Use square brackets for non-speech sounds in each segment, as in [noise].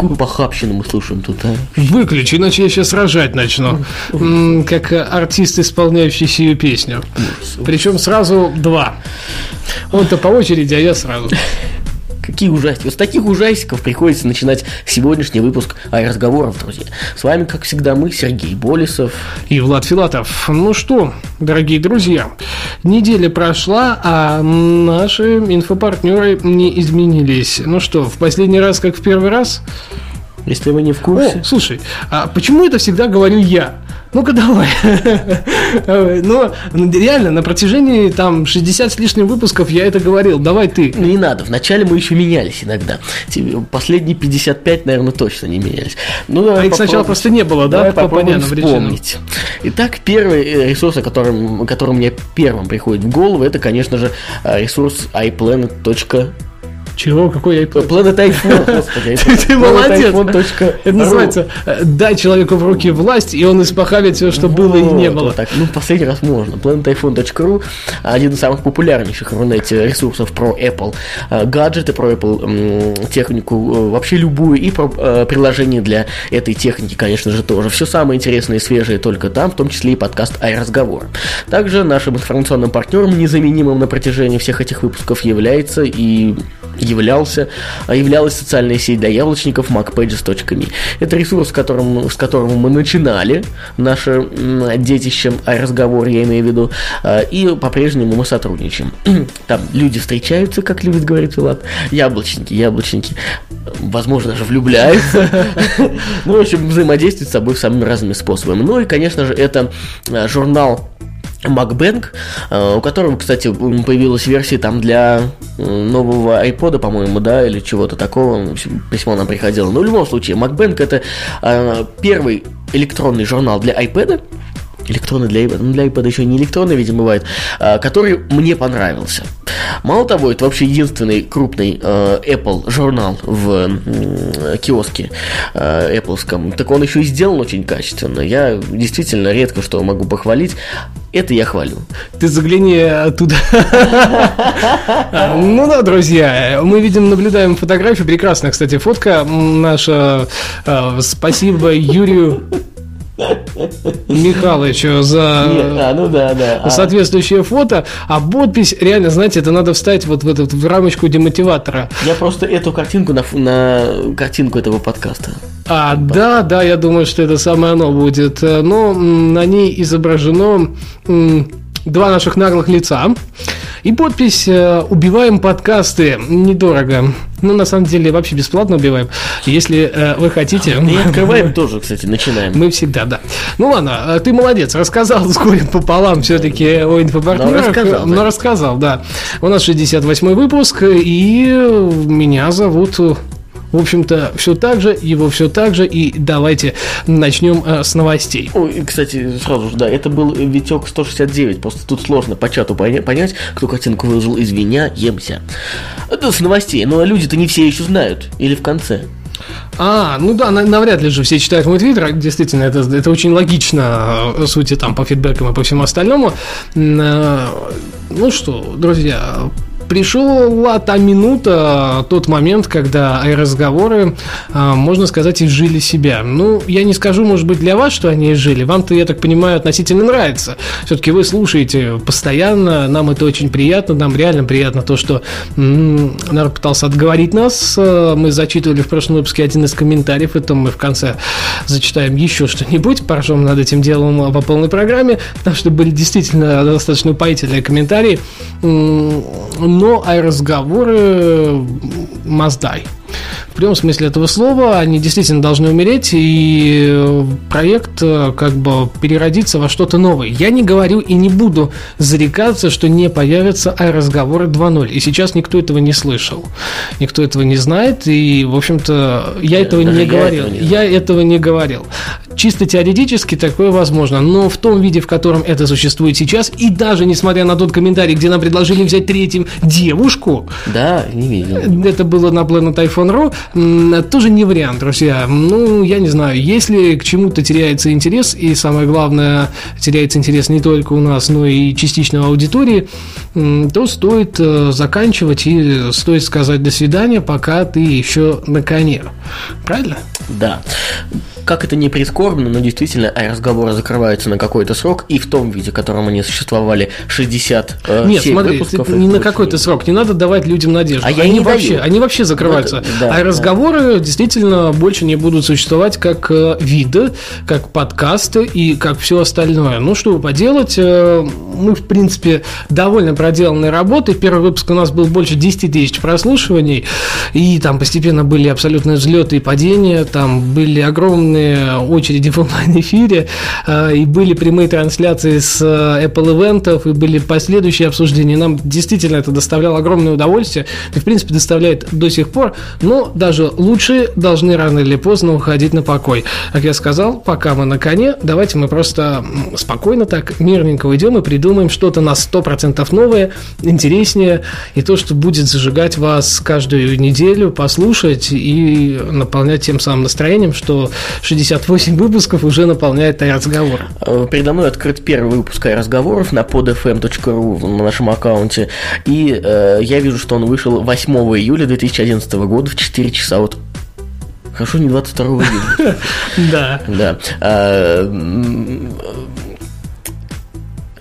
Какую похабщину мы слушаем тут, а? Выключи, иначе я сейчас рожать начну. Как артист, исполняющий сию песню. Причем сразу два. Он-то по очереди, а я сразу. Какие ужастики. Вот с таких ужастиков приходится начинать сегодняшний выпуск разговоров, друзья. С вами, как всегда, мы, Сергей Болесов. И Влад Филатов. Ну что, дорогие друзья, неделя прошла, а наши инфопартнеры не изменились. Ну что, в последний раз, как в первый раз? Если вы не в О, курсе. слушай, а почему это всегда говорю я? Ну-ка давай. Но реально, на протяжении там 60 с лишним выпусков я это говорил. Давай ты. Ну, Не надо, вначале мы еще менялись иногда. Последние 55, наверное, точно не менялись. Ну, давай А их сначала просто не было, да, Давай по причинам? вспомнить. Итак, первый э, ресурс, о котором, который мне первым приходит в голову, это, конечно же, э, ресурс iPlanet. Чего? Какой я Planet [laughs] iPhone, господи. Ты, молодец. Это называется э, «дай человеку в руки власть, и он испохабит все, что было и не было». так. Ну, последний раз можно. planetiphone.ru один из самых популярнейших в интернете ресурсов про Apple э, гаджеты, про Apple технику, э, вообще любую, и про приложение для этой техники, конечно же, тоже. Все самое интересное и свежее только там, в том числе и подкаст «Ай-разговор». Также нашим информационным партнером, незаменимым на протяжении всех этих выпусков, является и являлся, а являлась социальная сеть для яблочников macpages.me. Это ресурс, с которым, с которого мы начинали наше детище разговор, я имею в виду, а, и по-прежнему мы сотрудничаем. [clears throat] Там люди встречаются, как любит говорить Влад, яблочники, яблочники, возможно, даже влюбляются. [laughs] Ну, в общем, взаимодействуют с собой самыми разными способами. Ну и, конечно же, это а, журнал MacBank, э, у которого, кстати, появилась версия там для э, нового iPod, по-моему, да, или чего-то такого. Письмо нам приходило. Но в любом случае, MacBank это э, первый электронный журнал для iPad. Электронный для iPad, ну для iPad еще не электронный, видимо, бывает, э, который мне понравился. Мало того, это вообще единственный крупный э, Apple журнал в м, киоске э, Apple. Так он еще и сделан очень качественно. Я действительно редко что могу похвалить. Это я хвалю. Ты загляни оттуда. А, [laughs] Ну да, друзья, мы видим, наблюдаем фотографию. Прекрасная, кстати, фотка наша. э, Спасибо Юрию Михайловичу за Нет, а, ну да, да. А, соответствующее фото, а подпись, реально, знаете, это надо вставить вот в эту в рамочку демотиватора. я просто эту картинку на, на картинку этого подкаста. А, да, да, я думаю, что это самое оно будет. Э, Но на ней изображено два наших наглых лица. И подпись э, «Убиваем подкасты недорого». Ну, на самом деле, вообще бесплатно убиваем. Если э, вы хотите... И открываем [laughs] тоже, кстати, начинаем. Мы всегда, да. Ну ладно, э, ты молодец, рассказал [laughs] с горем пополам все-таки о инфопартнерах. Но рассказал, Но да. рассказал, да. У нас 68-й выпуск, и меня зовут, э, в общем-то, все так же, его все так же, и давайте начнем э, с новостей. Ой, кстати, сразу же, да, это был Витек 169, просто тут сложно по чату поня- понять, кто картинку выложил, извиняемся. Это с новостей, но люди-то не все еще знают, или в конце. А, ну да, на- навряд ли же все читают мой твиттер. а Действительно, это, это очень логично, э, сути там по фидбэкам и по всему остальному. Э, Ну что, друзья, пришла та минута, тот момент, когда разговоры, а, можно сказать, изжили себя. Ну, я не скажу, может быть, для вас, что они изжили. Вам-то, я так понимаю, относительно нравится. Все-таки вы слушаете постоянно, нам это очень приятно, нам реально приятно то, что м, народ пытался отговорить нас. Э, Мы зачитывали в прошлом выпуске один из комментариев, это мы в конце зачитаем еще что-нибудь, поржем над этим делом по полной программе, потому что были действительно достаточно упоительные комментарии. Но а разговоры Маздай. В прямом смысле этого слова они действительно должны умереть, и э, проект э, как бы переродится во что-то новое. Я не говорю и не буду зарекаться, что не появятся разговоры 2.0. И сейчас никто этого не слышал. Никто этого не знает, и, в общем-то, я этого не я говорил. этого не Я этого не говорил. Чисто теоретически такое возможно, но в том виде, в котором это существует сейчас, и даже несмотря на тот комментарий, где нам предложили взять третьим девушку, Да, не видел. это было на Planet iPhone.ru, м, тоже не вариант, друзья. Ну, я не знаю, если к чему-то теряется интерес, и самое главное, теряется интерес не только у нас, но и частично аудитории, то стоит э, заканчивать и стоит сказать до свидания, пока ты еще на коне. Правильно? Да. Как это не прискорбно, но действительно разговоры закрываются на какой-то срок, и в том виде, в котором они существовали 60 э, Нет, 7 смотри, выпусков. не на какой-то срок, не надо давать людям надежду. А я они не вообще, даю. они вообще закрываются. Вот, да, а да. разговоры действительно больше не будут существовать как э, виды, как подкасты и как все остальное. Ну что поделать, э, мы в принципе довольно проделанной работой. Первый выпуск у нас был больше 10 тысяч прослушиваний, и там постепенно были абсолютные взлеты и падения, там были огромные очереди в онлайн-эфире, э, и были прямые трансляции с э, Apple ивентов, и были последующие обсуждения. Нам действительно это доставляло огромное удовольствие, и в принципе доставляет до сих пор, но даже лучшие должны рано или поздно уходить на покой. Как я сказал, пока мы на коне, давайте мы просто спокойно так, мирненько уйдем и придумаем что-то на 100% новое, интереснее, и то, что будет зажигать вас каждую неделю, послушать и наполнять тем самым настроением, что 68 выпусков уже наполняет разговор. Э, Передо мной открыт первый выпуск разговоров на podfm.ru на нашем аккаунте. И э, я вижу, что он вышел 8 июля 2011 года в 4 часа. Вот Хорошо, не 22 июля. [laughs] Да. Да.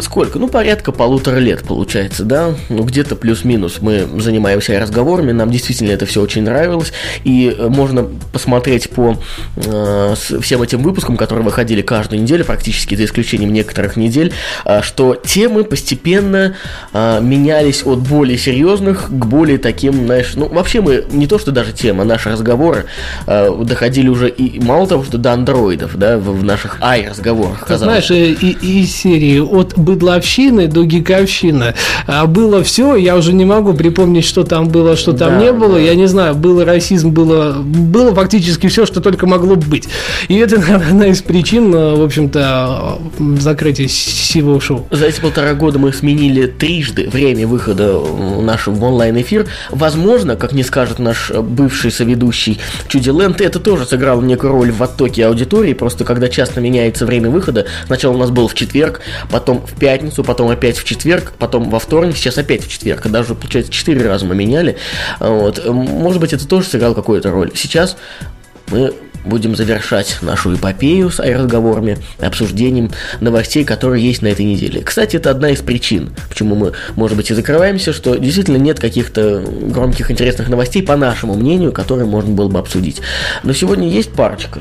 Сколько? Ну, порядка полутора лет получается, да? Ну, где-то плюс-минус мы занимаемся разговорами, нам действительно это все очень нравилось, и э, можно посмотреть по э, всем этим выпускам, которые выходили каждую неделю, практически за исключением некоторых недель, а, что темы постепенно а, менялись от более серьезных к более таким, знаешь, ну, вообще мы, не то что даже тема, наши разговоры а, доходили уже и мало того, что до андроидов, да, в, в наших ай-разговорах, Ты знаешь, э, и, и серии от быдловщины до гиковщины а было все, я уже не могу припомнить, что там было, что там Да, не было, да. я не знаю, был расизм, было, было фактически все, что только могло быть. И это [laughs] одна из причин, э, в общем-то, э, закрытия сего шоу. За эти полтора года мы сменили трижды время выхода э, нашего в онлайн-эфир. Возможно, как не скажет наш бывший соведущий Чуди Лэнд, это тоже сыграло некую роль в оттоке аудитории, просто когда часто меняется время выхода, сначала у нас был в четверг, потом в пятницу, потом опять в четверг, потом во вторник, сейчас опять в четверг, когда уже, получается, четыре раза мы меняли. Вот. Может быть, это тоже сыграло какую-то роль. Сейчас мы будем завершать нашу эпопею с разговорами, обсуждением новостей, которые есть на этой неделе. Кстати, это одна из причин, почему мы, может быть, и закрываемся, что действительно нет каких-то громких интересных новостей, по нашему мнению, которые можно было бы обсудить. Но сегодня есть парочка.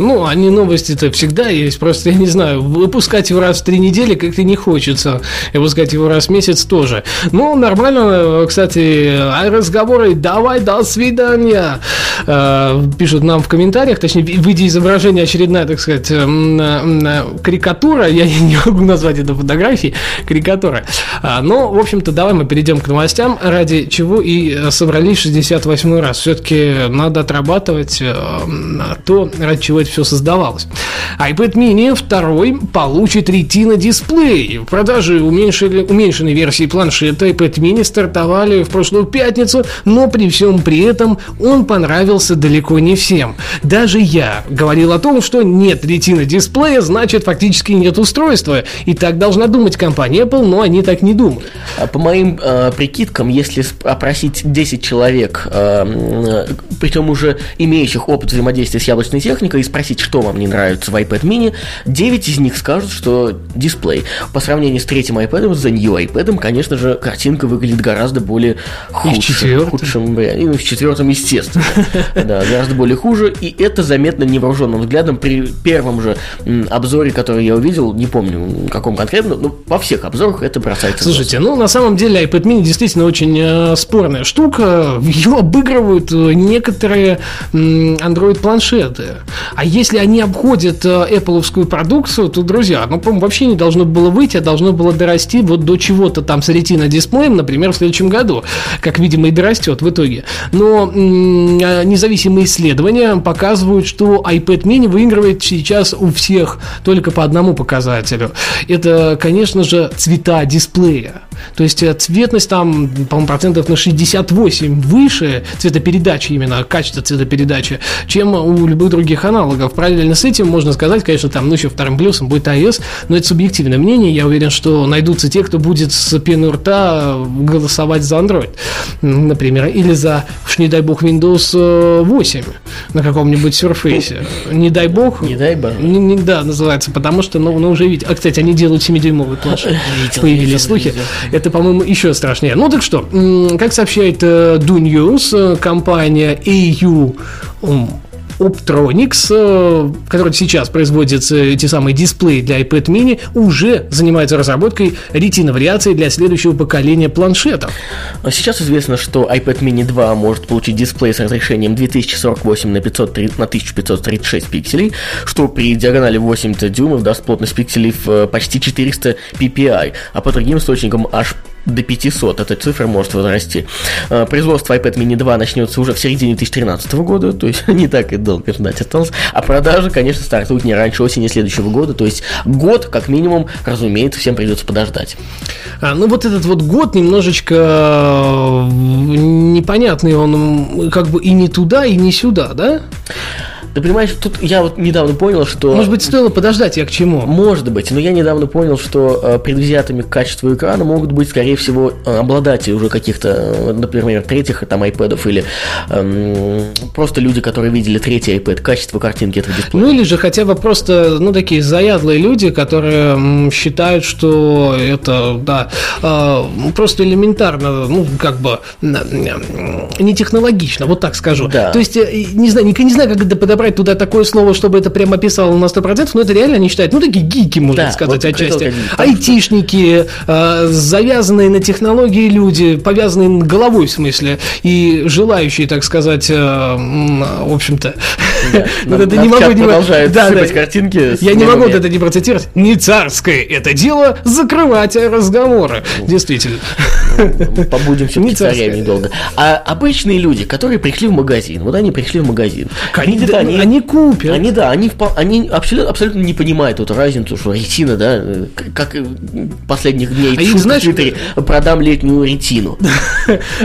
Ну, они новости-то всегда есть, просто я не знаю, выпускать его раз в три недели как-то не хочется, и выпускать его раз в месяц тоже. Ну, нормально, кстати, а разговоры «давай, до свидания», э, пишут нам в комментариях, точнее, в виде изображения очередная, так сказать, м, м, карикатура, я не могу назвать это фотографией, карикатура. А, Но, в общем-то, давай мы перейдем к новостям, ради чего и э, собрались 68 раз. Все-таки надо отрабатывать э, то, ради чего это все создавалось. iPad mini второй получит Retina дисплей. В продаже уменьшили, уменьшенной версии планшета iPad mini стартовали в прошлую пятницу, но при всем при этом он понравился далеко не всем. Даже я говорил о том, что нет Retina дисплея, значит фактически нет устройства. И так должна думать компания Apple, но они так не думают. А По моим э, прикидкам, если опросить 10 человек, э, м, причем уже имеющих опыт взаимодействия с яблочной техникой, спросить, что вам не нравится в iPad mini, 9 из них скажут, что дисплей. По сравнению с третьим iPad, с The New iPad, конечно же, картинка выглядит гораздо более И в худшим. четвертом. худшим варианте. И ну, в четвертом, естественно. [laughs] Да, гораздо более хуже. И это заметно невооруженным взглядом при первом же обзоре, который я увидел, не помню каком конкретно, но во всех обзорах это бросается. в. Слушайте, ну на самом деле iPad mini действительно очень э, спорная штука. Ее обыгрывают э, некоторые Android-планшеты. А если они обходят э, Apple продукцию, то, друзья, ну, по-моему, вообще не должно было выйти, а должно было дорасти вот до чего-то там с ретино дисплеем, например, в следующем году, как, видимо, и дорастет в итоге. Но э, независимые исследования показывают, что iPad mini выигрывает сейчас у всех только по одному показателю. Это, конечно же, цвета дисплея. То есть э, цветность там, по-моему, процентов на 68 выше цветопередачи именно, качество цветопередачи, чем у любых других аналогов. Параллельно с этим можно сказать, конечно, там, ну, еще вторым плюсом будет iOS, но это субъективное мнение. Я уверен, что найдутся те, кто будет с пены у рта голосовать за Android, например, или за, уж не дай бог, Windows э, 8 на каком-нибудь Surface. Не дай бог. Не дай бог. Не, не- да, называется, потому что, ну, ну уже видите. А, кстати, они делают 7-дюймовый планшет. [laughs] Появились видел, слухи. видел. Это, по-моему, еще страшнее. Ну так что, как сообщает э, Do News, э, компания AU Optronics, э, которая сейчас производит э, эти самые дисплеи для iPad mini, уже занимается разработкой ретиновариации для следующего поколения планшетов. А Сейчас известно, что iPad mini 2 может получить дисплей с разрешением 2048 на, 503 на 1536 пикселей, что при диагонали 80 дюймов даст плотность пикселей в э, почти 400 ppi, а по другим источникам аж до 500 эта цифра может возрасти. Э, Производство iPad mini 2 начнется уже в середине 2013 года, то есть [laughs] не так и долго ждать осталось. А продажи, конечно, стартуют не раньше осени следующего года, то есть год, как минимум, разумеется, всем придется подождать. А, ну вот этот вот год немножечко э, непонятный, он как бы и не туда, и не сюда, да? Ты понимаешь, тут я вот недавно понял, что... Может быть, стоило подождать, я к чему? Может быть, но я недавно понял, что э, предвзятыми к качеству экрана могут быть, скорее всего, э, обладатели уже каких-то, э, например, третьих там iPad или эм, просто люди, которые видели третий iPad, качество картинки этого дисплея. Ну или же хотя бы просто, ну, такие заядлые люди, которые считают, что это, да, э, просто элементарно, ну, как бы не технологично, вот так скажу. Да. То есть, э, не знаю, не, не знаю, как это подобрать туда такое слово, чтобы это прямо описало на 100%, но это реально они считают, ну, такие гики, можно Да, сказать, вот отчасти. Айтишники, э, завязанные на технологии люди, повязанные головой, в смысле, и желающие, так сказать, э, в общем-то, [laughs] вот это не могу не продолжают Да, да. картинки Я не могу это не процитировать. Не царское это дело закрывать разговоры. Действительно. Побудем все-таки царями недолго. А обычные люди, которые пришли в магазин, вот они пришли в магазин. Они, да, они купят. Они, да, они, они абсолютно, абсолютно не понимают эту разницу, что ретина, да, как последних дней А их, знаешь, Твиттере, продам летнюю ретину. [laughs]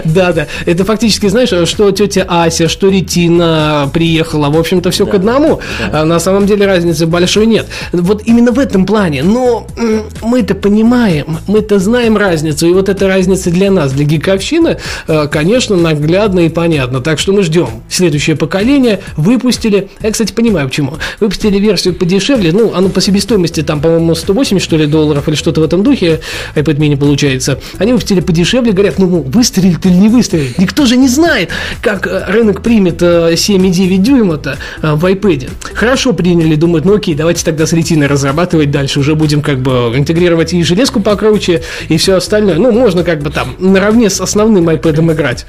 Да, да. Это фактически, знаешь, что тетя Ася, что Ретина приехала, в общем-то, все к одному. А на самом деле разницы большой нет. Вот именно в этом плане. Но м, мы-то понимаем, мы-то знаем разницу. И вот эта разница для нас, для гиковщины, э, конечно, наглядно и понятно. Так что мы ждем. Следующее поколение выпустили. Я, кстати, понимаю, почему. Выпустили версию подешевле. Ну, оно по себестоимости там, по-моему, 180, что ли, долларов или что-то в этом духе. iPad mini получается. Они выпустили подешевле, говорят, ну, выстрелит или не выстрелит. Никто же не знает, как э, рынок примет э, 7,9 дюйма-то э, в iPad. Хорошо приняли, думают, ну окей, давайте тогда с ретиной разрабатывать дальше. Уже будем как бы интегрировать и железку покруче, и все остальное. Ну, можно как бы там наравне с основным iPad играть.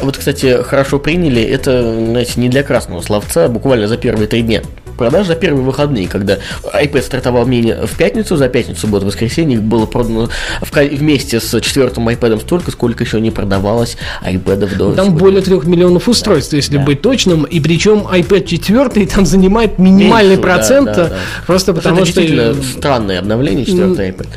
Вот, кстати, хорошо приняли, это, знаете, не для красного словца, буквально за первые три дня. Продаж за первые выходные, когда iPad стартовал мини в пятницу, за пятницу, субботу, воскресенье, их было продано вместе с четвертым iPad столько, сколько еще не продавалось iPad до Там сегодня. более трех миллионов устройств, если да. быть точным, и причем iPad 4 там занимает минимальный Меньше, да, процент, да, да. просто Потому потому что действительно странное обновление, четвертый iPad.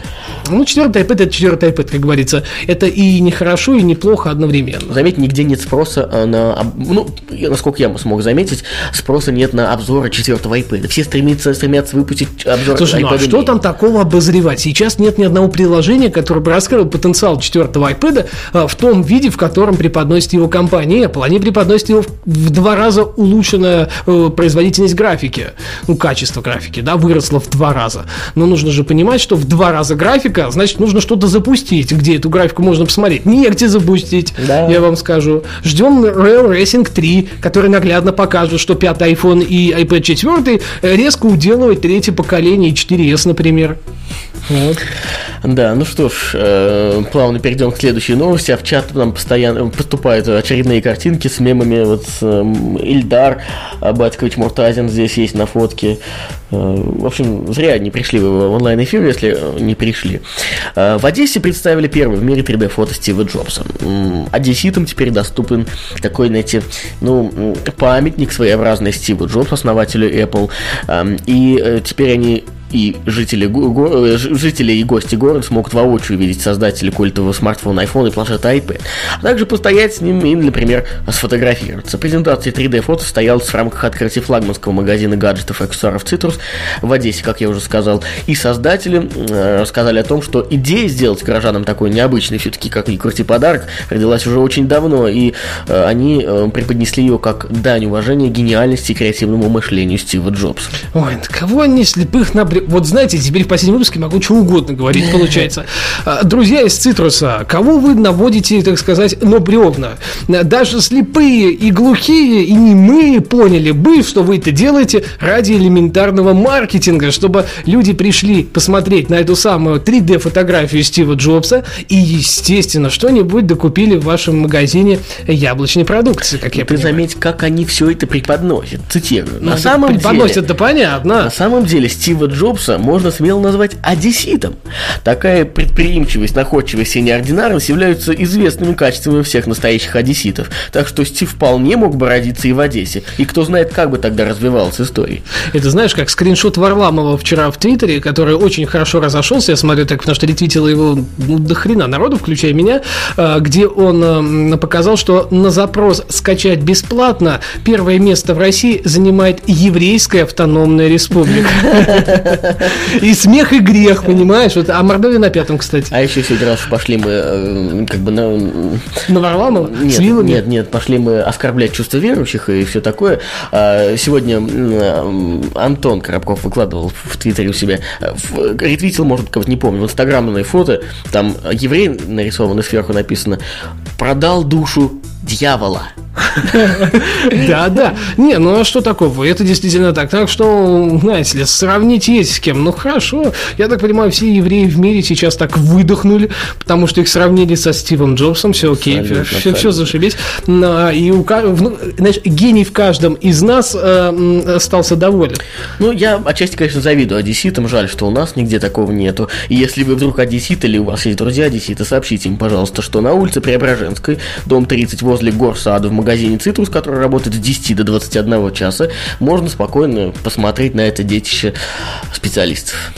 Ну, четвертый iPad это четвертый iPad, как говорится. Это и нехорошо, и неплохо одновременно. Заметь, нигде нет спроса а, на, ну, насколько я смог заметить, спроса нет на обзоры четвертого четвертого iPad. Все стремятся, стремятся выпустить обзор Слушай, ну а iPad что там такого обозревать? Сейчас нет ни одного приложения, которое бы раскрыло потенциал четвертого iPad а, в том виде, в котором преподносит его компания Apple. Они преподносят его в, в два раза улучшенная э, производительность графики, ну, качество графики, да, выросло в два раза. Но нужно же понимать, что в два раза графика, значит, нужно что-то запустить, где эту графику можно посмотреть. Негде запустить, Да. я вам скажу. Ждем Rail Racing 3, который наглядно покажет, что пятый iPhone и iPad 4 резко уделывает третье поколение и 4S, например. Вот. Да, ну что ж, э, плавно перейдем к следующей новости. А в чат нам постоянно поступают очередные картинки с мемами. Вот эм, Ильдар э, Батькович Муртазин здесь есть на фотке. Э, в общем, зря не пришли в онлайн-эфир, если э, не пришли. В Одессе представили первый в мире 3D-фото Стива Джобса. Одесситам теперь доступен такой, знаете, ну, памятник своеобразный Стиву Джобсу, основателю Apple. Эм, И теперь они и жители, го- э, жители и гости города смогут воочию видеть создателя культового смартфона iPhone и планшета iPad, а также постоять с ним и, например, сфотографироваться. Презентация 3D-фото состоялась в рамках открытия флагманского магазина гаджетов и аксессуаров Citrus в Одессе, как я уже сказал, и создатели э, рассказали о том, что идея сделать горожанам такой необычный, все-таки как ни крути подарок, родилась уже очень давно, и э, они э, преподнесли ее как дань уважения гениальности и креативному мышлению Стива Джобса. Ой, кого они слепых набрели? Вот знаете, теперь в последнем выпуске могу что угодно говорить, [laughs] получается. А, Друзья из Цитруса, кого вы наводите, так сказать, на бревна? Даже слепые и глухие, и немые поняли бы, что вы это делаете ради элементарного маркетинга, чтобы люди пришли посмотреть на эту самую 3D-фотографию Стива Джобса и, естественно, что-нибудь докупили в вашем магазине яблочной продукции, как я Ты понимаю. заметь, как они все это преподносят. Цитирую. Ну, на самом деле... преподносят, да понятно. На самом деле Стива Джобса можно смело назвать одесситом. Такая предприимчивость, находчивость и неординарность являются известными качествами всех настоящих одесситов. Так что Стив вполне мог бы родиться и в Одессе. И кто знает, как бы тогда развивалась история. Это знаешь, как скриншот Варламова вчера в Твиттере, который очень хорошо разошелся, я смотрю так, потому что ретвитило его ну, до хрена народу, включая меня, э, где он э, показал, что на запрос скачать бесплатно первое место в России занимает еврейская автономная республика. [laughs] И смех, и грех, понимаешь? Вот, а Мордовия на пятом, кстати. А еще сегодня раз пошли мы э, как бы на... На Варламова? С Нет, вилами? нет, нет, пошли мы оскорблять чувства верующих и все такое. А, Сегодня м, Антон Коробков выкладывал в Твиттере у себя, э, ретвитил, может, кого-то не помню, в инстаграмное фото, там еврей нарисован и сверху написано «Продал душу дьявола». [laughs] Да, да. Не, ну а что такого? Это действительно так. Так что, знаете ли, сравнить есть с кем. Ну хорошо. Я так понимаю, все евреи в мире сейчас так выдохнули, потому что их сравнили со Стивом Джобсом. Все окей, все, зашибись. На- И у ну, знаешь, гений в каждом из нас э, остался доволен. Ну, я отчасти, конечно, завидую одесситам, жаль, что у нас нигде такого нету. И если вы вдруг одессит или у вас есть друзья одесситы, сообщите им, пожалуйста, что на улице Преображенской, дом 30 возле гор сада в магазине «Цитрус», который работает с 10 до 21 часа, можно спокойно посмотреть на это детище специалистов.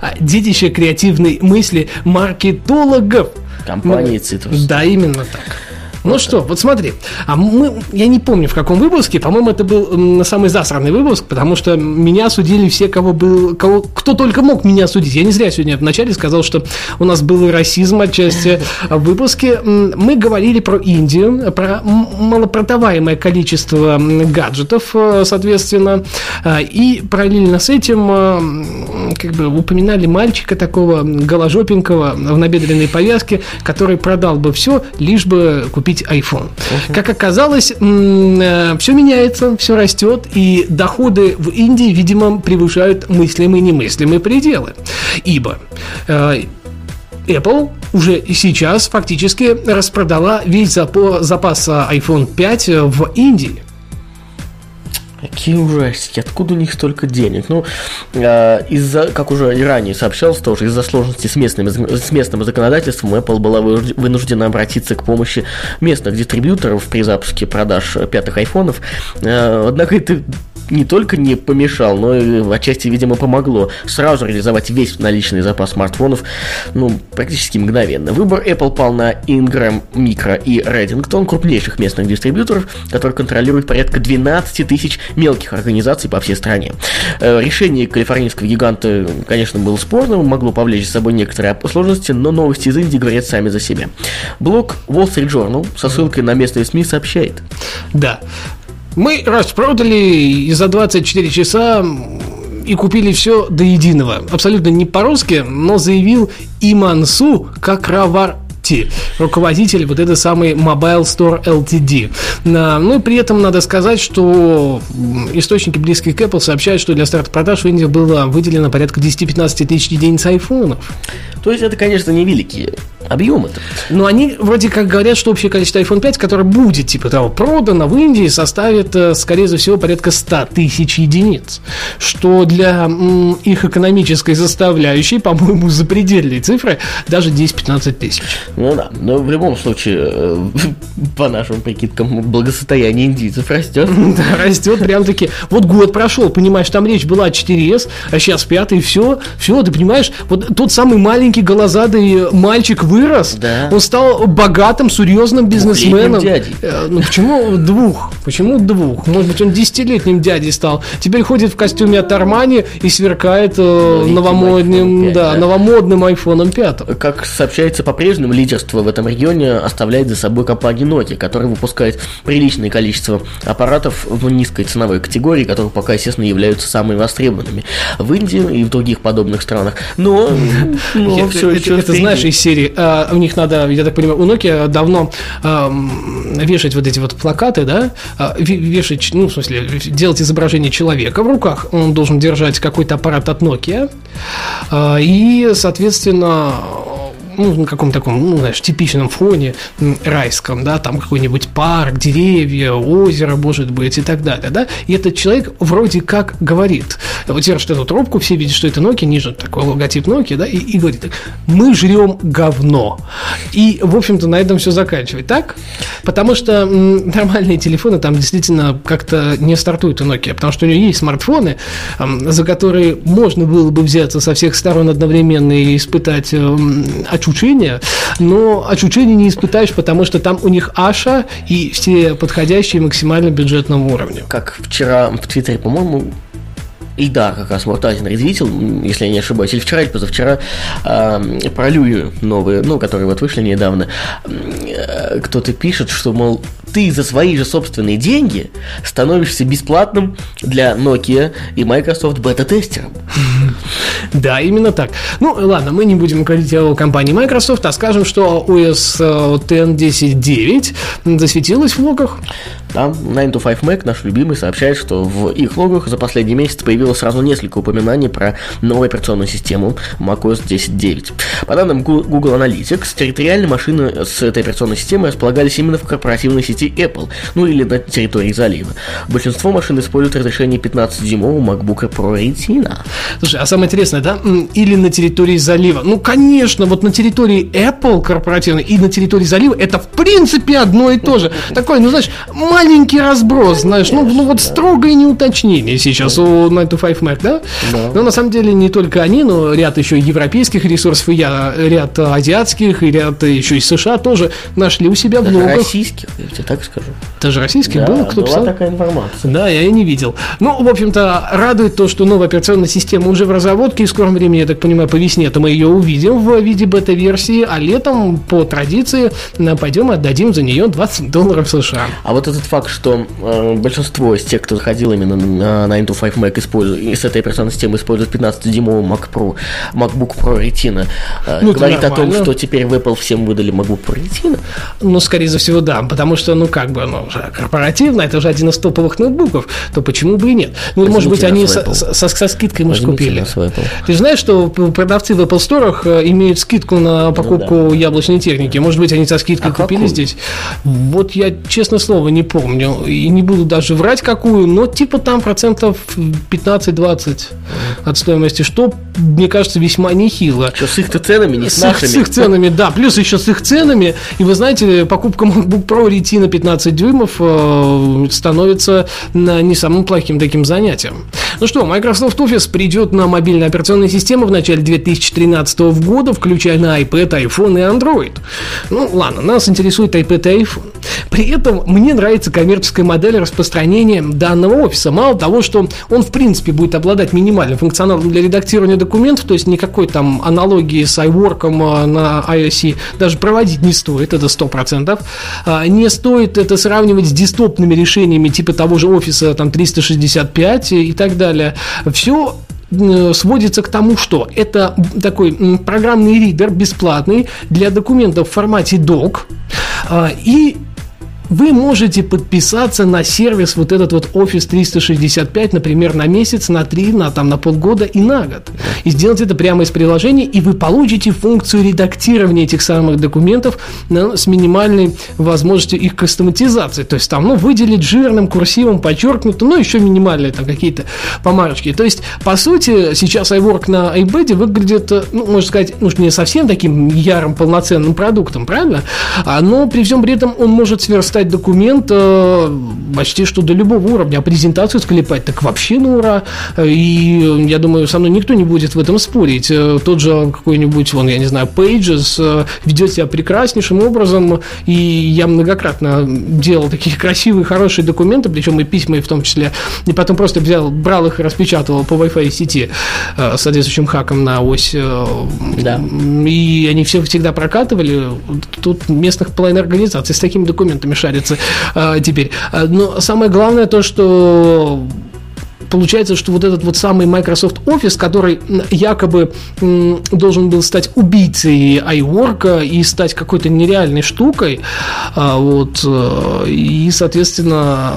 А, Детище креативной мысли маркетологов. Компании «Цитрус». Да, именно так. Ну что, вот смотри, а мы, я не помню в каком выпуске, по-моему, это был самый засранный выпуск, потому что меня судили все, кого был, кого, кто только мог меня судить. Я не зря сегодня вначале сказал, что у нас был расизм отчасти в выпуске. Мы говорили про Индию, про малопродаваемое количество гаджетов, э, соответственно, А, и параллельно с этим э, как бы упоминали мальчика такого голожопенького в набедренной повязке, который продал бы все, лишь бы купить iPhone. Как оказалось, все меняется, все растет, и доходы в Индии, видимо, превышают мыслимые и немыслимые пределы. Ибо э, Apple уже сейчас фактически распродала весь запас а, iPhone 5 в Индии. Какие ужастики, откуда у них столько денег? Ну, э, из-за, как уже и ранее сообщалось тоже, из-за сложности с, местными, с местным законодательством Apple была вынужд- вынуждена обратиться к помощи местных дистрибьюторов при запуске продаж пятых айфонов. Э, однако это не только не помешал, но и отчасти, видимо, помогло сразу реализовать весь наличный запас смартфонов, ну, практически мгновенно. Выбор Apple пал на Ingram, Micro и Reddington, крупнейших местных дистрибьюторов, которые контролируют порядка 12 тысяч мелких организаций по всей стране. Э, решение калифорнийского гиганта, конечно, было спорным, могло повлечь за собой некоторые сложности, но новости из Индии говорят сами за себя. Блог Wall Street Journal со ссылкой на местные СМИ сообщает. Да. Мы распродали и за 24 часа и купили все до единого. Абсолютно не по-русски, но заявил Имансу Какравар Руководитель вот этой самой Mobile Store LTD. Ну и при этом надо сказать, что источники близкие к Apple сообщают, что для старта продаж в Индии было выделено порядка 10-15 тысяч единиц айфонов. То есть это, конечно, невеликие объемы-то. Но они вроде как говорят, что общее количество iPhone 5, которое будет, типа того, продано в Индии, составит, э, скорее всего, порядка 100 тысяч единиц. Что для их экономической составляющей, по-моему, запредельные цифры, даже 10-15 тысяч. Ну да, но в любом случае, э, по нашим прикидкам, благосостояние индийцев растет. [laughs] Да, растет прям таки. Вот год прошел, понимаешь, там речь была о 4S, а сейчас пятый, все, все, ты понимаешь, вот тот самый маленький голозадый мальчик вырос, да. он стал богатым, серьезным бизнесменом. дядей. Э, ну почему двух? Почему двух? Может быть, он десятилетним дядей стал. Теперь ходит в костюме от Армани и сверкает э, новомодным, 5, да, да, новомодным айфоном 5. Как сообщается по-прежнему, лидерство в этом регионе оставляет за собой компания Nokia, которая выпускает приличное количество аппаратов в низкой ценовой категории, которые пока, естественно, являются самыми востребованными в Индии и в других подобных странах. Но, но все это, это знаешь, из серии, а, у них надо, я так понимаю, у Nokia давно а, вешать вот эти вот плакаты, да, а, вешать, ну, в смысле, делать изображение человека в руках, он должен держать какой-то аппарат от Nokia, а, и, соответственно, ну, на каком-то таком, ну, знаешь, типичном фоне райском, да, там какой-нибудь парк, деревья, озеро, может быть, и так далее, да, и этот человек вроде как говорит, вот держит эту трубку, все видят, что это Nokia, ниже такой логотип Nokia, да, и, и говорит, мы жрем говно. И, в общем-то, на этом все заканчивает, так? Потому что нормальные телефоны там действительно как-то не стартуют у Nokia, потому что у нее есть смартфоны, за которые можно было бы взяться со всех сторон одновременно и испытать м, очучение, но очучение не испытаешь, потому что там у них Аша и все подходящие максимально бюджетному уровню. Как вчера в Твиттере, по-моему, и да, как раз Муртазин развитил, если я не ошибаюсь, или вчера, или позавчера, э, про Люю новые, ну, которые вот вышли недавно, э, кто-то пишет, что, мол, ты за свои же собственные деньги становишься бесплатным для Nokia и Microsoft бета-тестером. [laughs] Да, именно так. Ну, ладно, мы не будем говорить о компании Microsoft, а скажем, что OS X 10.9 засветилась в логах. Да, 9 to 5 Mac, наш любимый, сообщает, что в их логах за последний месяц появилось сразу несколько упоминаний про новую операционную систему macOS 10.9. По данным Google Analytics, территориальные машины с этой операционной системой располагались именно в корпоративной сети Apple, ну или на территории залива. Большинство машин используют разрешение 15-дюймового MacBook Pro Retina. Слушай, а самое интересное, да, или на территории залива? Ну, конечно, вот на территории Apple корпоративной и на территории залива это в принципе одно и то же. Такой, ну, знаешь, маленький разброс, знаешь, ну, ну вот строгое неуточнение сейчас у 9 to 5 Mac, да? да? Но на самом деле не только они, но ряд еще европейских ресурсов, и я, ряд азиатских, и ряд еще из США тоже нашли у себя в блогах. российских, я тебе так скажу. Даже российских да, было? Кто была писал? такая информация. Да, я и не видел. Ну, в общем-то, радует то, что новая операционная система уже в разработке, и в скором времени, я так понимаю, по весне-то мы ее увидим в виде бета-версии, а летом, по традиции, пойдем и отдадим за нее 20 долларов США. А вот этот факт, что э, большинство из тех, кто заходил именно на 9 to 5 Mac, используют, и с этой операционной системой используют 15-дюймовый Mac Pro, MacBook Pro Retina, э, ну, говорит о том, что теперь в Apple всем выдали MacBook Pro Retina? Ну, скорее всего, да, потому что, ну, как бы, ну, уже корпоративно, это уже один из топовых ноутбуков, то почему бы и нет? Ну, Возьмите может быть, они со, со, со скидкой, может, купили. Ты же знаешь, что продавцы в Apple Store э, имеют скидку на покупку ну, да. яблочной техники. Может быть, они со скидкой а купили какую? здесь. Вот я, честно слово, не помню. И не буду даже врать, какую, но типа там процентов 15-20 от стоимости, что, мне кажется, весьма нехило. Что с их-то ценами, не с, с нашими. Их, с их ценами, да. Плюс еще с их ценами. И вы знаете, покупка MacBook Pro Retina 15 дюймов э, становится не самым плохим таким занятием. Ну что, Microsoft Office придет на мобильные операционные системы в начале 2013 года, включая на iPad, iPhone и Android. Ну, ладно, нас интересует iPad и iPhone. При этом мне нравится коммерческая модель распространения данного офиса. Мало того, что он в принципе будет обладать минимальным функционалом для редактирования документов, то есть никакой там аналогии с iWork а, на iOS даже проводить не стоит, это 100%. А, не стоит это сравнивать с дистопными решениями типа того же офиса там 365 и так далее. Все сводится к тому, что это такой программный ридер бесплатный для документов в формате DOC. А, и вы можете подписаться на сервис вот этот вот Office 365, например, на месяц, на три, на, там, на полгода и на год. И сделать это прямо из приложения, и вы получите функцию редактирования этих самых документов ну, с минимальной возможностью их кастоматизации. То есть там, ну, выделить жирным, курсивом, подчеркнуто, ну, еще минимальные там какие-то помарочки. То есть, по сути, сейчас iWork на iPad выглядит, ну, можно сказать, ну, не совсем таким ярым, полноценным продуктом, правильно? А, но при всем при этом он может сверстать стать документ э, почти что до любого уровня, а презентацию склепать так вообще на ура. И я думаю, со мной никто не будет в этом спорить. Э, тот же какой-нибудь, вон, я не знаю, Pages э, ведет себя прекраснейшим образом, и я многократно делал такие [laughs] красивые, хорошие документы, причем и письма, и в том числе, и потом просто взял, брал их и распечатывал по Wi-Fi сети с соответствующим хаком на ось. Да. И они все всегда прокатывали. Тут местных половина организаций с такими документами шарится э, теперь. А, но самое главное то, что получается, что вот этот вот самый Microsoft Office, который якобы должен был стать убийцей iWork и стать какой-то нереальной штукой, а, вот, э, и, соответственно,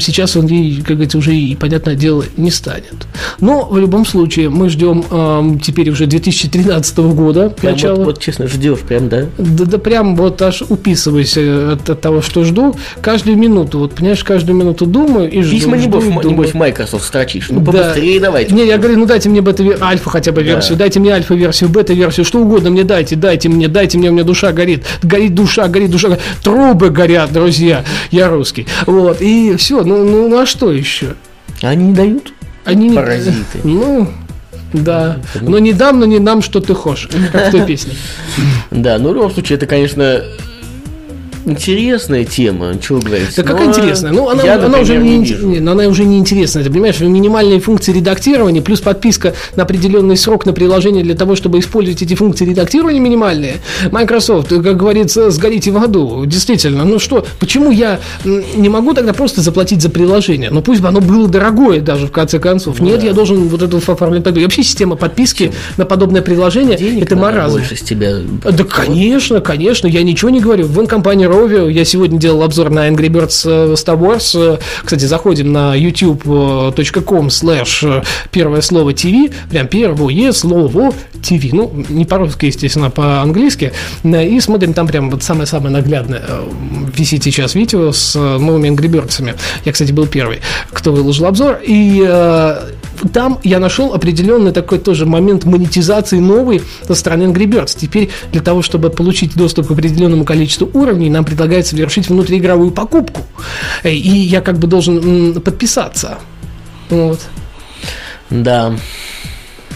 сейчас он ей, как говорится, уже и, понятное дело, не станет. Но в любом случае мы ждем э, теперь уже 2013 года. Прям начала. Вот, вот честно ждешь, прям, да? Да, да прям вот аж уписывайся от, от того, что жду. Каждую минуту, вот понимаешь, каждую минуту думаю и жду. Письма жду, небось, небось Microsoft строчишь. Ну, побыстрее да. давайте. Не, я говорю, ну дайте мне бета альфа хотя бы версию, да. дайте мне альфа-версию, бета-версию, что угодно мне дайте, дайте мне, дайте мне, у меня душа горит. Горит душа, горит душа. Трубы горят, друзья. Я русский. Вот. И все, ну, ну, ну а что еще? Они не дают? Они Паразиты. [laughs] Ну, да. Но не дам, но не дам, что ты хочешь. Как в той [laughs] песне. Да, ну в любом случае, это, конечно, интересная тема, чего говорить. Да какая интересная? Ну, она, я, она, уже не, не, не, она уже не интересная. Ты понимаешь, минимальные функции редактирования плюс подписка на определенный срок на приложение для того, чтобы использовать эти функции редактирования минимальные. Microsoft, как говорится, сгорите в аду. Действительно, ну что, почему я не могу тогда просто заплатить за приложение? Ну, пусть бы оно было дорогое даже в конце концов. Нет, я должен вот это оформлять. И вообще система подписки Чем? на подобное приложение, Денег это маразм. больше с тебя. Да, конечно, конечно, я ничего не говорю. Вон компания кровью. Я сегодня делал обзор на Angry Birds э, Star Wars. Кстати, заходим на youtube.com slash э, первое слово TV, прям первое слово TV, ну, не по-русски, естественно, а по-английски, и смотрим там прям вот самое-самое наглядное. Э, висит сейчас видео с новыми Angry Birds. Я, кстати, был первый, кто выложил обзор, и там я нашел определенный такой тоже момент монетизации новый со стороны Angry Birds. Теперь для того, чтобы получить доступ к определенному количеству уровней, нам предлагают совершить внутриигровую покупку. Э, и я как бы должен подписаться. Вот. Да.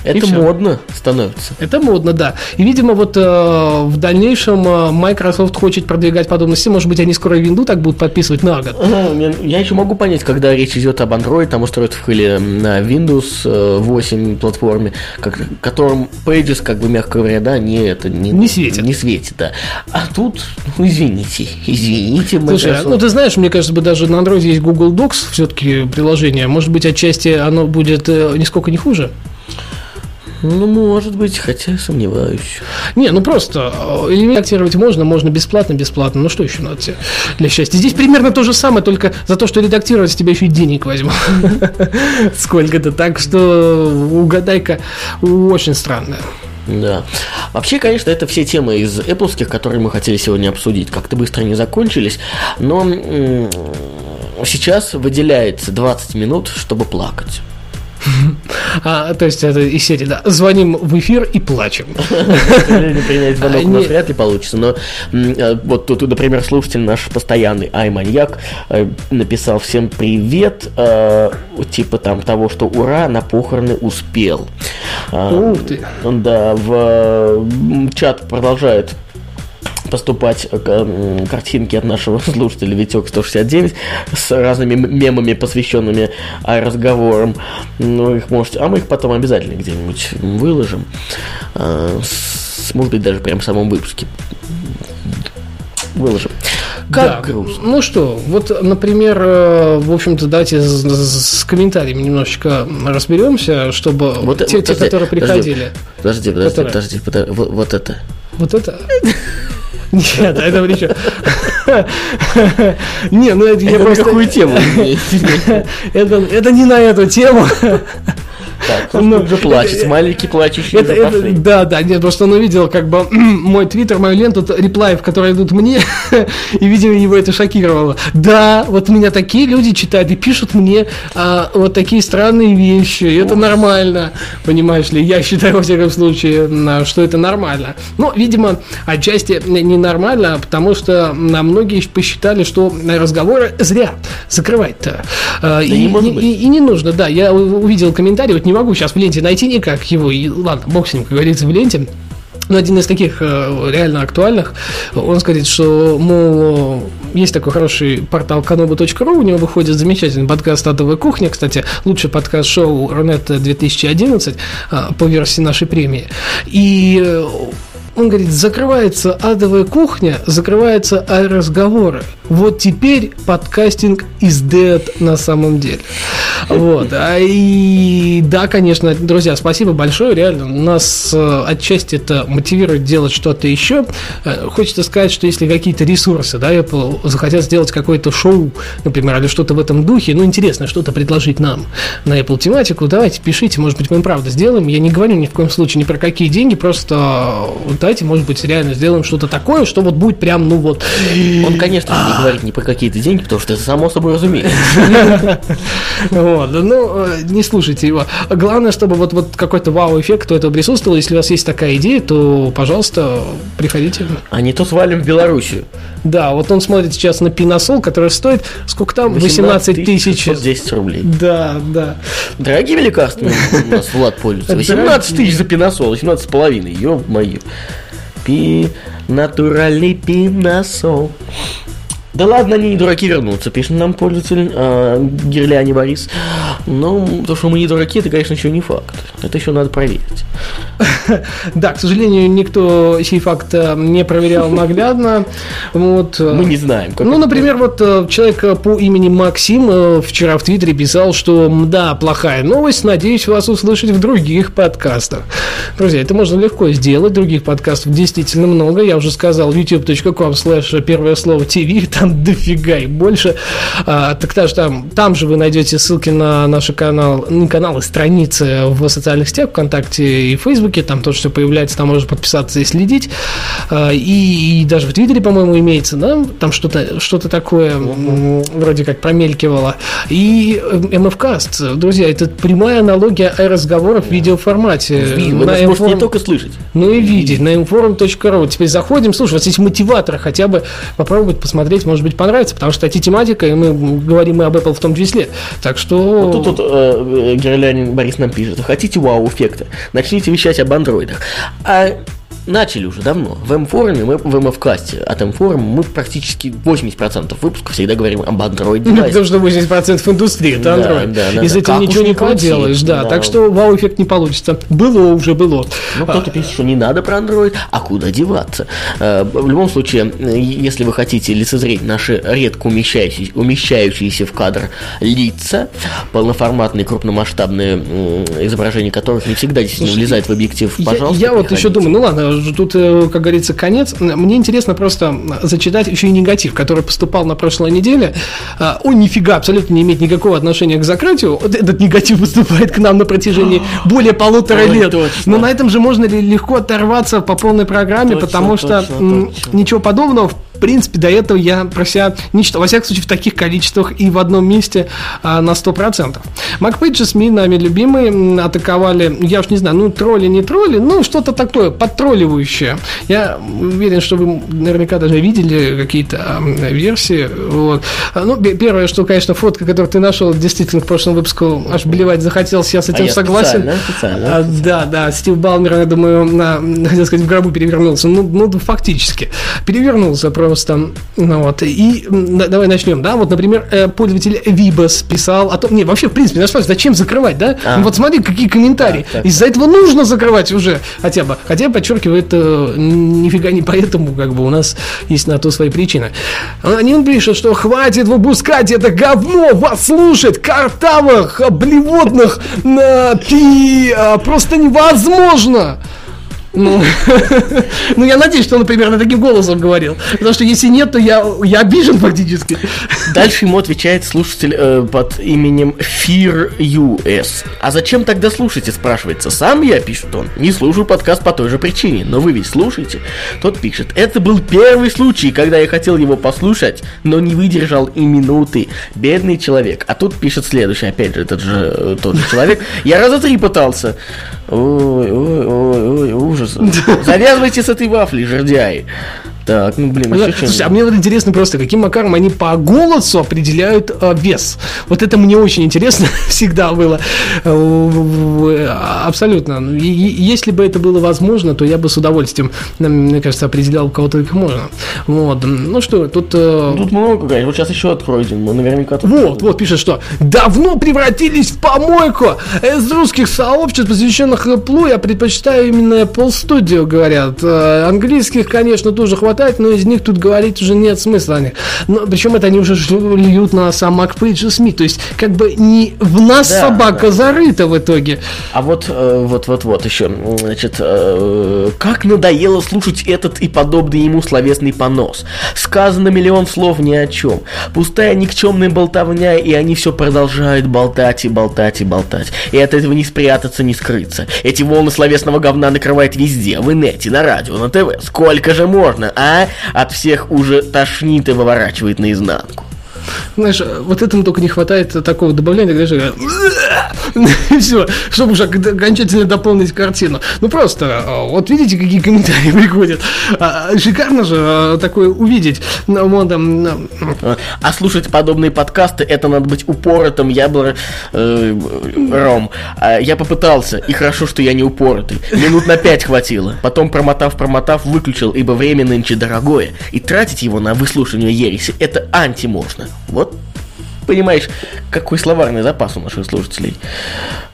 Это модно становится. Это модно, да. И, видимо, вот э, в дальнейшем э, Microsoft хочет продвигать подобные системы. Может быть, они скоро винду так будут подписывать на год. Я еще могу понять, когда речь идет об Android, там устройствах или на Windows 8 э, платформе, как, которым Pages, как бы, мягко говоря, да, не это не, не светит. Не светит, да. А тут, ну, извините, извините, Microsoft. Слушай, ну ты знаешь, мне кажется, бы даже на Android есть Google Docs все-таки приложение. Может быть, отчасти оно будет э, нисколько не хуже. Ну, может быть, хотя сомневаюсь. Не, ну просто э, редактировать можно, можно бесплатно, бесплатно. Ну что еще надо тебе для счастья? Здесь примерно то же самое, только за то, что редактировать с тебя еще и денег возьму. [laughs] Сколько-то. Так что угадайка очень странная. Да. Вообще, конечно, это все темы из Apple, которые мы хотели сегодня обсудить. Как-то быстро не закончились. Но сейчас выделяется 20 минут, чтобы плакать. А, то есть это из серии, да. Звоним в эфир и плачем. Принять [laughs] звонок у нас вряд ли получится, но э, вот тут, например, слушатель наш постоянный Айманьяк э, написал всем привет, э, типа там того, что ура, на похороны успел. А, Ух ты. Да, в чат продолжает поступать картинки от нашего [laughs] слушателя Витек 169 с разными мемами, посвященными разговорам. Ну, их можете, а мы их потом обязательно где-нибудь выложим. А, может быть, даже прямо в самом выпуске выложим. Как Да, грустно. Ну что, вот, например, э, в общем-то, давайте с, с- с комментариями немножечко разберемся, чтобы Вот, те, вот те, подожди, которые подожди, приходили. Подожди, подожди, Которые? подожди, подожди, вот, вот это. Вот это? [laughs] Нет, это при чем? Не, ну это я Это просто... какую тему? [laughs] Это, это не на эту тему. Так, Ну, ну, же плачет, Это, уже это- пошли. да, да, нет, просто он увидел как бы [clears throat] мой твиттер, мою ленту, реплаев, которые идут мне, [laughs] и, видимо, его это шокировало. Да, вот меня такие люди читают и пишут мне а, вот такие странные вещи, и это нормально, понимаешь ли, я считаю, во всяком случае, что это нормально. Но, видимо, отчасти ненормально, потому что на многие посчитали, что разговоры зря закрывать-то. А, и, не может и- быть. и- и не нужно, да. Я увидел комментарий, вот не могу сейчас в ленте найти никак его. И ладно, бог с ним, как говорится, в ленте. Но один из таких э, реально актуальных, он говорит, что, мол, есть такой хороший портал kanobu.ru, у него выходит замечательный подкаст «Адовая кухня», кстати, лучший подкаст шоу Рунет 2011 э, по версии нашей премии. И э, он говорит, закрывается адовая кухня, закрываются разговоры. Вот теперь подкастинг is dead на самом деле. Вот. А и да, конечно, друзья, спасибо большое, реально. Нас э, отчасти это мотивирует делать что-то еще. Э, Хочется сказать, что если какие-то ресурсы, да, Apple захотят сделать какое-то шоу, например, или что-то в этом духе, ну, интересно, что-то предложить нам на Apple тематику, давайте, пишите, может быть, мы правда сделаем. Я не говорю ни в коем случае ни про какие деньги, просто давайте, может быть, реально сделаем что-то такое, что вот будет прям, ну вот, Он, конечно, не говорит ни про какие-то деньги, потому что это само собой разумеется. [laughs] Вот, ну, э, не слушайте его. Главное, чтобы вот, вот какой-то вау-эффект у этого присутствовал. Если у вас есть такая идея, то, пожалуйста, приходите. А не то свалим в Белоруссию. Да, вот он смотрит сейчас на пиносол, который стоит, сколько там? 18 тысяч. 10 рублей. Да, да. Дорогими лекарствами у нас Влад пользуется. 18 тысяч за пиносол, 18 с половиной, ё-моё. Пи... Натуральный пиносол. Да ладно, они не дураки вернутся, пишет нам пользователь э, Гирляне Борис. Ну, то, что мы не дураки, это, конечно, еще не факт. Это еще надо проверить. [laughs] Да, к сожалению, никто сей факт э, не проверял [laughs] наглядно. Вот. э, Мы не знаем. как Ну, например, вот э, человек по имени Максим вчера в Твиттере писал, что да, плохая новость, надеюсь вас услышать в других подкастах. Друзья, это можно легко сделать, других подкастов действительно много. Я уже сказал, youtube.com slash первое слово TV, [laughs] там [laughs] дофига и больше. А, так даже там, там же вы найдете ссылки на наши канал, не каналы, страницы в социальных сетях, ВКонтакте и Фейсбуке, там тоже все появляется, там можно подписаться и следить. А, и, и даже в Твиттере, по-моему, имеется, да, там что-то что такое вроде как промелькивало. И э, МФКаст, друзья, это прямая аналогия разговоров в видеоформате. Ви- Вы На нас не только слышать. ну и видеть на inforum.ru. Теперь заходим, слушай, вот здесь мотиваторы хотя бы попробовать посмотреть, может быть, понравится, потому что это тематика, и мы говорим и об Apple в том числе. Так что... Тут, тут э, Герлянин Борис нам пишет, хотите вау-эффекта, начните вещать об андроидах. А начали уже давно. В М-форуме, мы, в МФ-касте от М-форума мы практически 80% выпусков всегда говорим об Android Ну, девайсе. потому что 80% индустрии это Android. да, да, и с этим Как ничего не поделаешь, да. да. Так что вау-эффект не получится. Было уже, было. Ну, кто-то пишет, что не надо про Android, а куда деваться. Э, В любом случае, э, если вы хотите лицезреть наши редко умещающиеся, умещающиеся в кадр лица, полноформатные, крупномасштабные изображения которых не всегда действительно влезают в объектив, Я- пожалуйста, Я, вот приходите. еще думаю, ну ладно, тут, э, как говорится, конец. Мне интересно просто зачитать еще и негатив, который поступал на прошлой неделе. А, Он нифига абсолютно не имеет никакого отношения к закрытию. Вот этот негатив поступает к нам на протяжении [gasps] более полутора Ой, лет. точно. Но на этом же можно ли- легко оторваться по полной программе, Точно, потому что точно, точно. ничего подобного в принципе, до этого я про себя не читал. Во всяком случае, в таких количествах и в одном месте а, на 100%. MacPage СМИ, нами любимые, атаковали, я уж не знаю, ну, тролли, не тролли, ну, что-то такое, подтролливающее. Я уверен, что вы наверняка даже видели какие-то версии. Вот. Ну, первое, что, конечно, фотка, которую ты нашел, действительно, в прошлом выпуске аж блевать захотелось, я с этим а я согласен. Специально, специально. А, да, да, Стив Балмер, я думаю, на, [laughs] хотел сказать, в гробу перевернулся. Ну, ну фактически. Перевернулся просто. Ну, вот. И да, давай начнем, да. Вот, например, э, пользователь Vibos писал о том, не, вообще, в принципе, на что, зачем закрывать, да? А. Ну, вот смотри, какие комментарии. Из-за этого нужно закрывать уже хотя бы. Хотя, подчеркиваю, это нифига не поэтому, как бы у нас есть на то свои причины. Они он пишет, что хватит выпускать это говно, вас слушать, картавых, блевотных, пи, а, просто невозможно. Ну, [laughs] ну, я надеюсь, что он примерно таким голосом говорил. Потому что если нет, то я, я обижен фактически. Дальше ему отвечает слушатель э, под именем Fear US. А зачем тогда слушаете, спрашивается. Сам я, пишет он, не слушаю подкаст по той же причине. Но вы ведь слушаете. Тот пишет, это был первый случай, когда я хотел его послушать, но не выдержал и минуты. Бедный человек. А тут пишет следующий, опять же, этот же э, тот же человек. Я раза три пытался. Ой, ой, ой, ой, ужас. Завязывайте с этой вафлей, жердяи. Так, ну блин, ну, слушай, а мне вот интересно просто, каким макаром они по голосу определяют э, вес. Вот это мне очень интересно [laughs] всегда было. Э, абсолютно. Ну, и, если бы это было возможно, то я бы с удовольствием, мне кажется, определял у кого только можно. Вот. Ну что, тут... Э... Тут много, конечно. Вот сейчас еще один, но наверняка... Тут вот, вот пишет, что давно превратились в помойку. Из русских сообществ, посвященных Apple, я предпочитаю именно Apple Studio, говорят. Э, английских, конечно, тоже хватает хватает, но из них тут говорить уже нет смысла о них. Но, причем это они уже льют на сам MacPage и СМИ. То есть, как бы не в нас да, собака да. зарыта в итоге. А вот, э, вот, вот, вот еще. Значит, э, как надоело слушать этот и подобный ему словесный понос. Сказано миллион слов ни о чем. Пустая никчемная болтовня, и они все продолжают болтать и болтать и болтать. И от этого не спрятаться, не скрыться. Эти волны словесного говна накрывают везде, в инете, на радио, на ТВ. Сколько же можно, а? От всех уже тошнит и выворачивает наизнанку. Знаешь, вот этому только не хватает такого добавления, когда же [laughs] все, чтобы уже окончательно дополнить картину. Ну просто, а, вот видите, какие комментарии [laughs] приходят. А, шикарно же а, такое увидеть. Ну, а слушать подобные подкасты, это надо быть упоротым. Я был э, Ром. Я попытался, и хорошо, что я не упоротый. Минут на пять хватило. Потом, промотав, промотав, выключил, ибо время нынче дорогое. И тратить его на выслушивание ереси, это антимошно. Вот понимаешь, какой словарный запас у наших слушателей.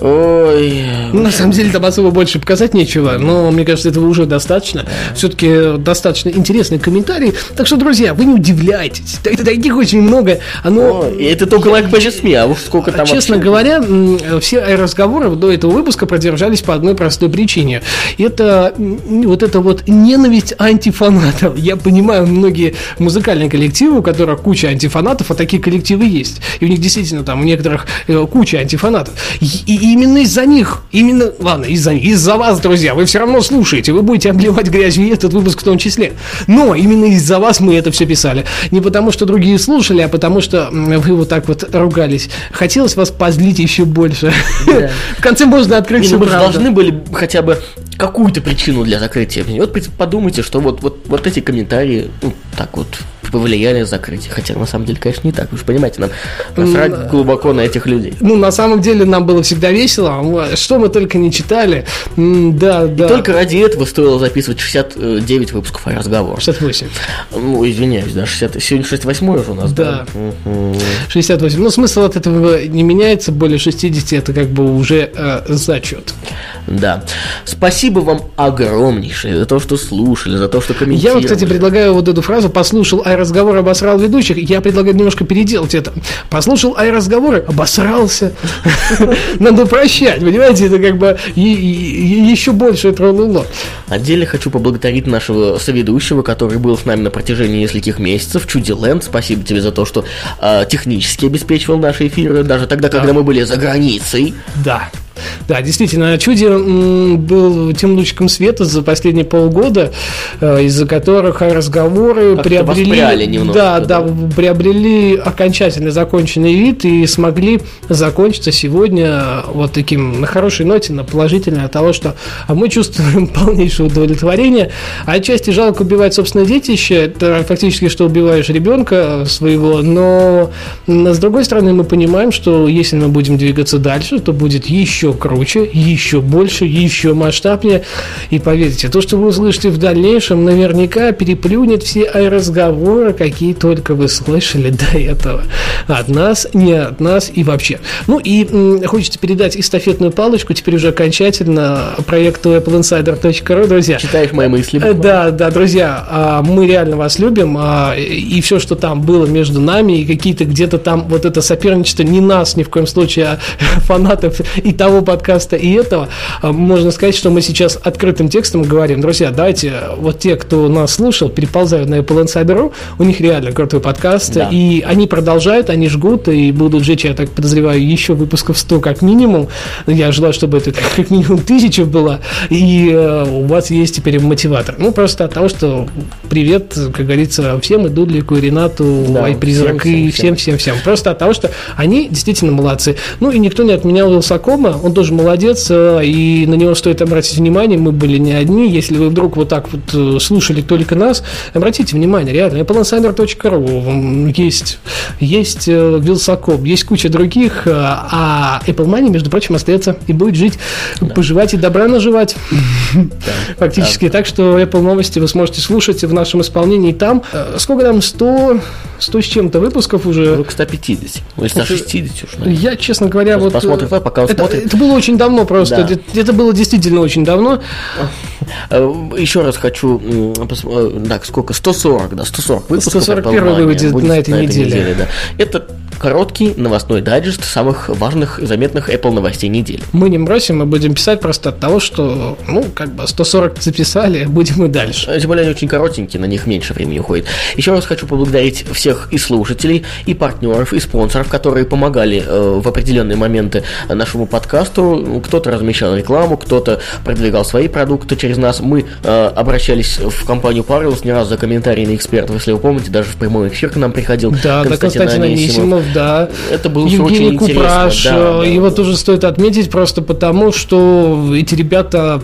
Ой. Ну, на самом деле, там особо больше показать нечего, но мне кажется, этого уже достаточно. Все-таки достаточно интересный комментарий. Так что, друзья, вы не удивляйтесь. Таких очень много. Оно... О, и это только лайк по СМИ, а уж сколько там Честно вообще... говоря, все разговоры до этого выпуска продержались по одной простой причине. Это вот это вот ненависть антифанатов. Я понимаю многие музыкальные коллективы, у которых куча антифанатов, а такие коллективы есть. И у них действительно там у некоторых э, куча антифанатов. И, и именно из-за них, именно, ладно, из-за них, из-за вас, друзья, вы все равно слушаете, вы будете обливать грязью и этот выпуск в том числе. Но именно из-за вас мы это все писали. Не потому, что другие слушали, а потому, что вы вот так вот ругались. Хотелось вас позлить еще больше. Да. В конце можно открыть все Мы должны были хотя бы какую-то причину для закрытия. Вот подумайте, что вот, вот, вот эти комментарии, ну, так вот, повлияли закрытие. Хотя, на самом деле, конечно, не так. Вы же понимаете, нам насрать ну, глубоко на этих людей. Ну, на самом деле, нам было всегда весело. Что мы только не читали. Да, да. И только ради этого стоило записывать 69 выпусков о разговор. 68. Ну, извиняюсь, да, 60... сегодня 68 уже у нас. Да. да. 68. Но смысл от этого не меняется. Более 60 это как бы уже э, зачет. Да. Спасибо вам огромнейшее за то, что слушали, за то, что комментировали. Я вот, кстати, предлагаю вот эту фразу «послушал, а разговор обосрал ведущих». Я предлагаю немножко переделать это. «Послушал, а разговоры обосрался». [laughs] Надо прощать, понимаете? Это как бы еще больше тронуло. Отдельно хочу поблагодарить нашего соведущего, который был с нами на протяжении нескольких месяцев, Чуди Лэнд. Спасибо тебе за то, что э, технически обеспечивал наши эфиры, даже тогда, когда мы были за границей. Да. Да, действительно, Чуди был тем лучиком света за последние полгода, э, из-за которых разговоры приобрели, немножко, да, да, да, приобрели окончательно законченный вид и смогли закончиться сегодня вот таким на хорошей ноте, на положительной от того, что а мы чувствуем [laughs] полнейшее удовлетворение. А отчасти жалко убивать собственное детище, это фактически, что убиваешь ребенка своего, но с другой стороны мы понимаем, что если мы будем двигаться дальше, то будет еще круче, еще больше, еще масштабнее. И поверьте, то, что вы услышите в дальнейшем, наверняка переплюнет все разговоры, какие только вы слышали до этого. От нас, не от нас и вообще. Ну и м, хочется передать эстафетную палочку теперь уже окончательно проекту appleinsider.ru, друзья. Читаешь мои мысли? Э, да, да, друзья, а, мы реально вас любим, а, и все, что там было между нами, и какие-то где-то там вот это соперничество не нас ни в коем случае, а [laughs] фанатов и того подкаста, и этого, а, можно сказать, что мы сейчас открытым текстом говорим, друзья, давайте, вот те, кто нас слушал, переползают на Apple Insider.ru, у них реально крутой подкаст, да. и они продолжают, они жгут, и будут жечь, я так подозреваю, еще выпусков 100 как минимум. Я желаю, чтобы это как минимум тысяча было, и э, у вас есть теперь мотиватор. Ну, просто от того, что привет, как говорится, всем, и Дудлику, и Ренату, да, Призрак, всем, и всем-всем-всем. Просто от того, что они действительно молодцы. Ну, и никто не отменял Вилсакома, он тоже молодец, э, и на него стоит обратить внимание, мы были не одни. Если вы вдруг вот так вот э, слушали только нас, обратите внимание, реально, appleinsiner.ru есть, есть Вилсаком, есть куча других, а Apple Money, между прочим, остается и будет жить, да. поживать и добра наживать. [laughs] Да. Фактически. Да. Так что Apple новости вы сможете слушать в нашем исполнении там. Э, сколько там? 100, 100 с чем-то выпусков уже. К 150. Ну, если 160 уж. Я, честно говоря, вот... Посмотрим, э, пока он это, смотрит. Это было очень давно просто. Да. Это, это было действительно очень давно. Э, Еще раз хочу... Так, сколько? 140, да, 140 выпусков. 141 выйдет на этой, на этой неделе. неделе да. Это короткий новостной дайджест самых важных и заметных Apple новостей недели. Мы не бросим, мы будем писать просто от того, что, ну, как бы 140 записали, [laughs] будем и дальше. Тем более они очень коротенькие, на них меньше времени уходит. Еще раз хочу поблагодарить всех и слушателей, и партнеров, и спонсоров, которые помогали э, в определенные моменты нашему подкасту. Кто-то размещал рекламу, кто-то продвигал свои продукты через нас. Мы э, обращались в компанию Parallels не раз за комментарии на экспертов, если вы помните, даже в прямой эфир к нам приходил да, Константин, да, Константин Анисимов да. Это было Евгений очень Купраш, интересно. Да, да. Его тоже стоит отметить просто потому, что эти ребята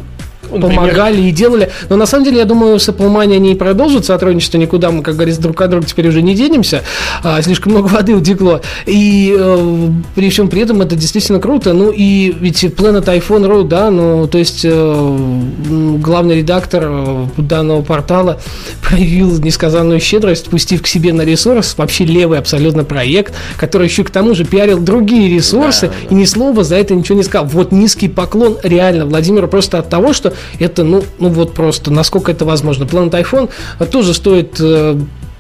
помогали и делали. Но на самом деле, я думаю, с Apple Money они и продолжат сотрудничество. Никуда мы, как говорится, друг от друга теперь уже не денемся. А, слишком много воды утекло. И э, при всем при этом это действительно круто. Ну и ведь Planet iPhone.ru, да, ну то есть э, главный редактор э, данного портала проявил несказанную щедрость, пустив к себе на ресурс вообще левый абсолютно проект, который еще к тому же пиарил другие ресурсы да, да. и ни слова за это ничего не сказал. Вот низкий поклон реально Владимиру просто от того, что это, ну, ну вот просто, насколько это возможно. Planet iPhone тоже стоит э,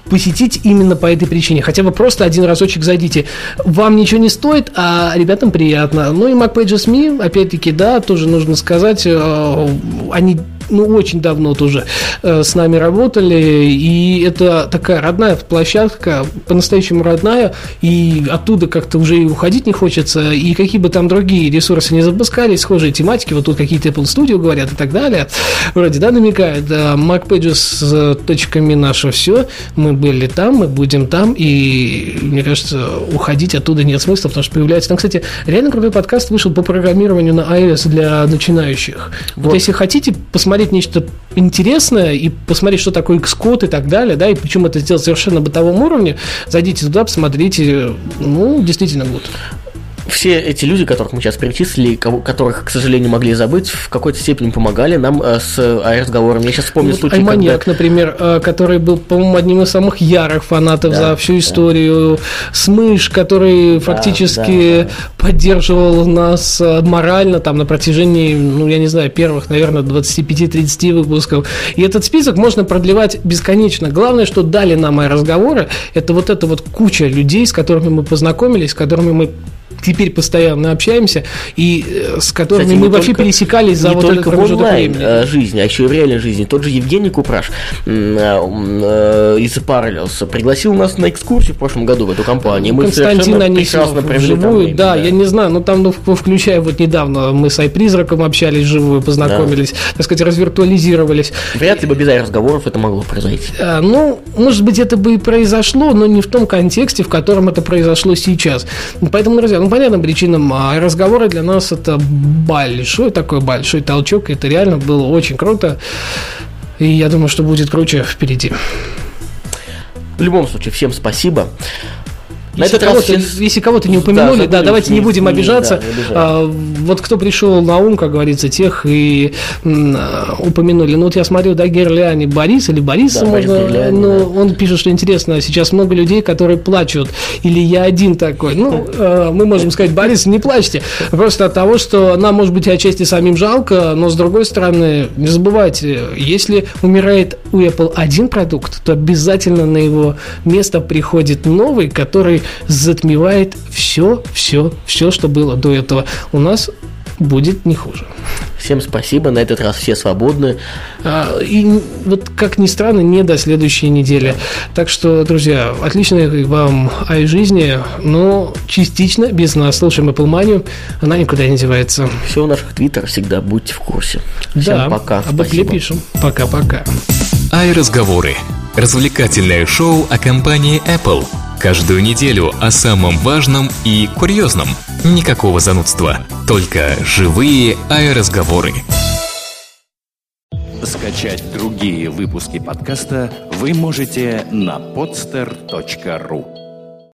посетить именно по этой причине. Хотя бы просто один разочек зайдите. Вам ничего не стоит, а ребятам приятно. Ну и MacPages.me, опять-таки, да, тоже нужно сказать, э, они ну, очень давно тоже э, с нами работали, и это такая родная площадка, по-настоящему родная, и оттуда как-то уже и уходить не хочется, и какие бы там другие ресурсы не запускали, схожие тематики, вот тут какие-то Apple Studio говорят и так далее, вроде, да, намекают, да, MacPages с точками наше все, мы были там, мы будем там, и, мне кажется, уходить оттуда нет смысла, потому что появляется, там, кстати, реально крутой подкаст вышел по программированию на iOS для начинающих. Вот, вот если хотите посмотреть посмотреть нечто интересное и посмотреть, что такое Xcode и так далее, да, и причем это сделать совершенно бытовом уровне, зайдите туда, посмотрите, ну, действительно вот все эти люди, которых мы сейчас перечислили, которых, к сожалению, могли забыть, в какой-то степени помогали нам э, с разговором. Я сейчас вспомню вот случай, Айманьяк, когда... например, э, который был, по-моему, одним из самых ярых фанатов да, за всю историю. Да. Смыш, который да, фактически да, да. поддерживал нас э, морально там на протяжении, ну, я не знаю, первых, наверное, 25-30 выпусков. И этот список можно продлевать бесконечно. Главное, что дали нам разговоры, это вот эта вот куча людей, с которыми мы познакомились, с которыми мы теперь постоянно общаемся и э, с которыми Кстати, мы вообще только, пересекались за вот этот промежуток времени. Э, жизни, а еще и в реальной жизни. Тот же Евгений Купраш э, из Parallels пригласил нас на экскурсию в прошлом году в эту компанию. Мы Константин Анисимов вживую, да, я не знаю, но там, ну, включая вот недавно мы с Айпризраком общались вживую, познакомились, да. так сказать, развиртуализировались. Вряд ли бы без разговоров это могло произойти. А, ну, может быть, это бы и произошло, но не в том контексте, в котором это произошло сейчас. Поэтому, друзья, ну, понятным причинам а разговоры для нас это большой такой большой толчок, это реально было очень круто. И я думаю, что будет круче впереди. В любом случае, всем спасибо. На если кого-то, все... если кого-то не упомянули, да, да давайте не будем обижаться. Да, а, вот кто пришел на ум, как говорится, тех и м, упомянули. Ну вот я смотрю, да, Герляни Борис или Борис, да, можно, Борис Герляни, ну, да. он пишет, что интересно, сейчас много людей, которые плачут, или я один такой. Ну, э, мы можем сказать, Борис, не плачьте, просто от того, что нам, может быть, отчасти самим жалко, но с другой стороны, не забывайте, если умирает у Apple один продукт, то обязательно на его место приходит новый, который затмевает все, все, все, что было до этого. У нас будет не хуже. Всем спасибо, на этот раз все свободны. А, и вот, как ни странно, не до следующей недели. Так что, друзья, отличной вам ай жизни, но частично без нас. Слушаем Apple Money, она никуда не девается. Все у наших твиттеров всегда будьте в курсе. Всем да, пока. Об Apple пишем. Пока-пока. Ай-разговоры. Развлекательное шоу о компании Apple – Каждую неделю о самом важном и курьезном. Никакого занудства, только живые аэроразговоры. Скачать другие выпуски подкаста вы можете на podster.ru